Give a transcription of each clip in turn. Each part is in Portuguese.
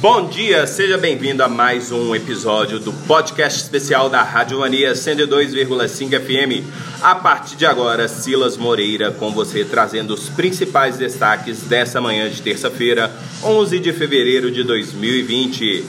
Bom dia, seja bem-vindo a mais um episódio do podcast especial da Rádio Mania 102,5 FM. A partir de agora, Silas Moreira com você trazendo os principais destaques dessa manhã de terça-feira, 11 de fevereiro de 2020.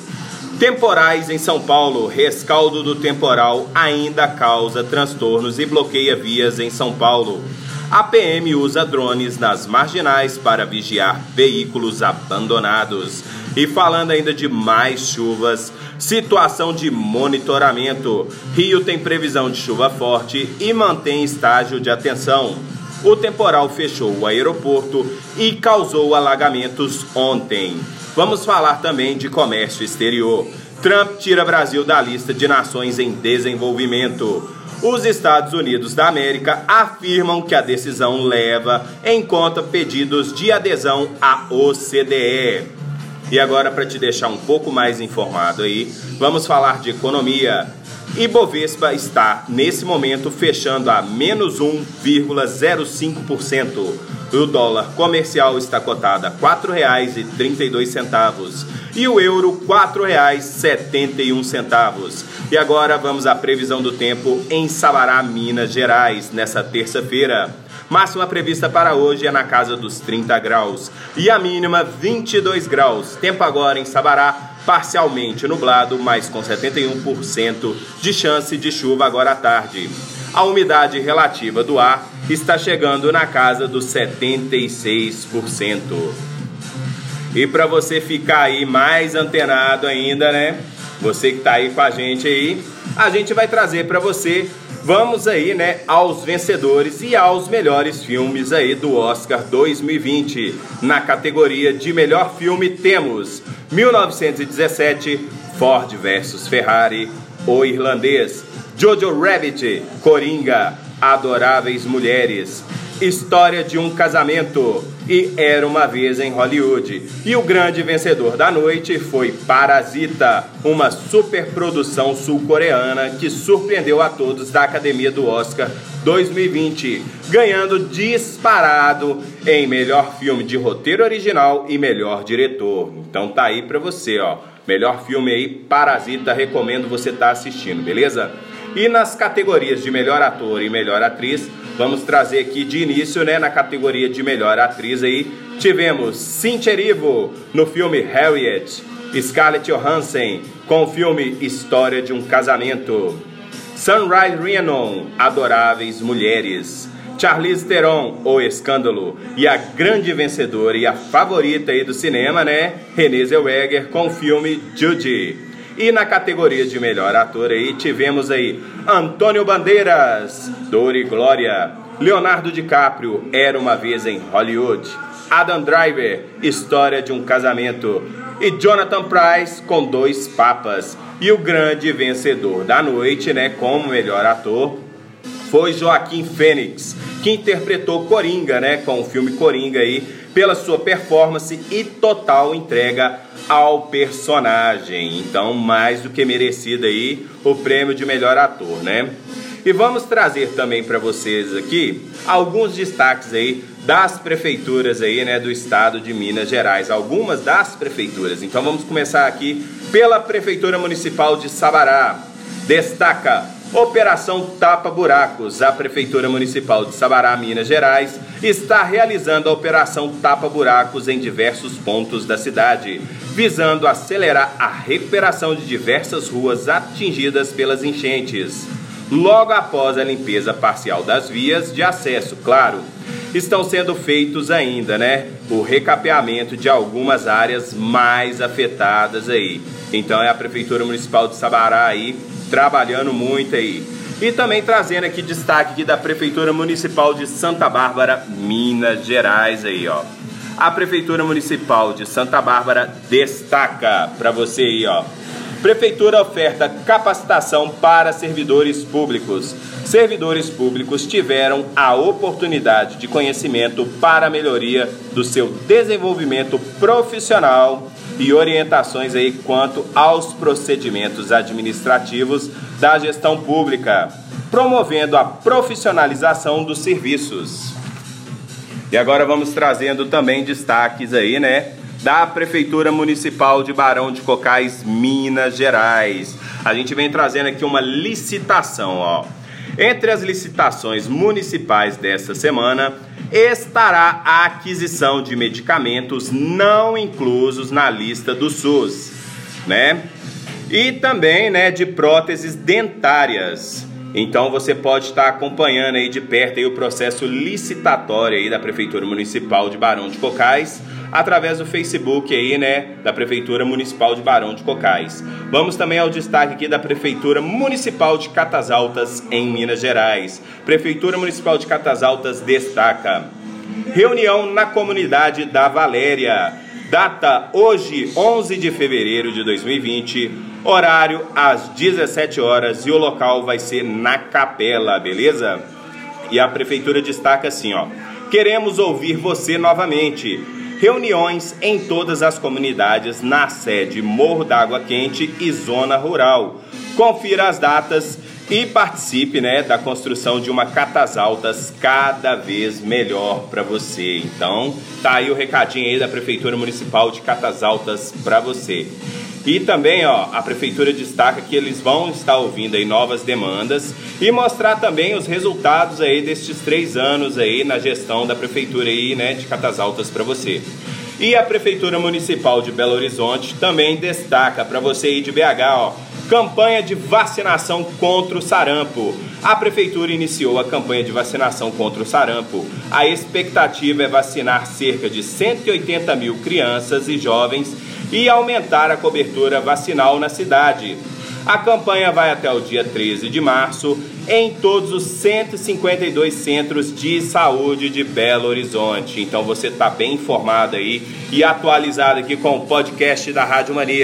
Temporais em São Paulo. Rescaldo do temporal ainda causa transtornos e bloqueia vias em São Paulo. A PM usa drones nas marginais para vigiar veículos abandonados. E falando ainda de mais chuvas, situação de monitoramento. Rio tem previsão de chuva forte e mantém estágio de atenção. O temporal fechou o aeroporto e causou alagamentos ontem. Vamos falar também de comércio exterior. Trump tira Brasil da lista de nações em desenvolvimento. Os Estados Unidos da América afirmam que a decisão leva em conta pedidos de adesão à OCDE. E agora, para te deixar um pouco mais informado aí, vamos falar de economia. Ibovespa está, nesse momento, fechando a menos 1,05%. O dólar comercial está cotado a R$ 4,32 e o euro R$ 4,71. E agora vamos à previsão do tempo em Sabará, Minas Gerais, nessa terça-feira. Máxima prevista para hoje é na casa dos 30 graus e a mínima 22 graus. Tempo agora em Sabará, parcialmente nublado, mas com 71% de chance de chuva agora à tarde. A umidade relativa do ar está chegando na casa dos 76%. E para você ficar aí mais antenado ainda, né? Você que está aí com a gente aí, a gente vai trazer para você Vamos aí, né, aos vencedores e aos melhores filmes aí do Oscar 2020. Na categoria de melhor filme temos 1917, Ford vs Ferrari, O Irlandês, Jojo Rabbit, Coringa, Adoráveis Mulheres, História de um Casamento e Era uma Vez em Hollywood. E o grande vencedor da noite foi Parasita, uma superprodução sul-coreana que surpreendeu a todos da Academia do Oscar 2020, ganhando disparado em melhor filme de roteiro original e melhor diretor. Então tá aí pra você, ó. Melhor filme aí, Parasita, recomendo você estar tá assistindo, beleza? E nas categorias de melhor ator e melhor atriz, vamos trazer aqui de início, né, na categoria de melhor atriz aí, tivemos Cynthia Erivo no filme Harriet, Scarlett Johansson com o filme História de um Casamento, Sunrise Rhiannon, Adoráveis Mulheres, Charlize Theron, O Escândalo, e a grande vencedora e a favorita aí do cinema, né, Renée Zellweger com o filme Judy. E na categoria de melhor ator aí tivemos aí Antônio Bandeiras, Dor e Glória, Leonardo DiCaprio, Era uma vez em Hollywood, Adam Driver, História de um Casamento e Jonathan Price com Dois Papas. E o grande vencedor da noite, né, como melhor ator, foi Joaquim Fênix, que interpretou Coringa, né, com o filme Coringa aí, pela sua performance e total entrega ao personagem. Então, mais do que merecido aí o prêmio de melhor ator, né? E vamos trazer também para vocês aqui alguns destaques aí das prefeituras aí, né, do estado de Minas Gerais, algumas das prefeituras. Então vamos começar aqui pela prefeitura municipal de Sabará. Destaca Operação Tapa Buracos. A Prefeitura Municipal de Sabará, Minas Gerais, está realizando a Operação Tapa Buracos em diversos pontos da cidade, visando acelerar a recuperação de diversas ruas atingidas pelas enchentes. Logo após a limpeza parcial das vias de acesso, claro, estão sendo feitos ainda, né, o recapeamento de algumas áreas mais afetadas aí. Então é a Prefeitura Municipal de Sabará aí trabalhando muito aí. E também trazendo aqui destaque aqui da Prefeitura Municipal de Santa Bárbara, Minas Gerais aí, ó. A Prefeitura Municipal de Santa Bárbara destaca para você aí, ó. Prefeitura oferta capacitação para servidores públicos. Servidores públicos tiveram a oportunidade de conhecimento para a melhoria do seu desenvolvimento profissional e orientações aí quanto aos procedimentos administrativos da gestão pública, promovendo a profissionalização dos serviços. E agora vamos trazendo também destaques aí, né, da Prefeitura Municipal de Barão de Cocais, Minas Gerais. A gente vem trazendo aqui uma licitação, ó. Entre as licitações municipais desta semana estará a aquisição de medicamentos não inclusos na lista do SUS, né? E também, né, de próteses dentárias. Então você pode estar acompanhando aí de perto aí o processo licitatório aí da Prefeitura Municipal de Barão de Cocais através do Facebook aí, né, da Prefeitura Municipal de Barão de Cocais. Vamos também ao destaque aqui da Prefeitura Municipal de Catas Altas em Minas Gerais. Prefeitura Municipal de Catas Altas destaca reunião na comunidade da Valéria. Data hoje, 11 de fevereiro de 2020, horário às 17 horas e o local vai ser na capela, beleza? E a prefeitura destaca assim, ó: Queremos ouvir você novamente reuniões em todas as comunidades na sede Morro d'Água Quente e Zona Rural. Confira as datas e participe né, da construção de uma Catas Altas cada vez melhor para você. Então, tá aí o recadinho aí da Prefeitura Municipal de Catas Altas para você. E também, ó, a prefeitura destaca que eles vão estar ouvindo aí novas demandas e mostrar também os resultados aí destes três anos aí na gestão da prefeitura aí, né, de Catas Altas para você. E a prefeitura municipal de Belo Horizonte também destaca para você aí de BH, ó, campanha de vacinação contra o sarampo. A prefeitura iniciou a campanha de vacinação contra o sarampo. A expectativa é vacinar cerca de 180 mil crianças e jovens e aumentar a cobertura vacinal na cidade. A campanha vai até o dia 13 de março em todos os 152 centros de saúde de Belo Horizonte. Então você está bem informado aí e atualizado aqui com o podcast da Rádio Mania.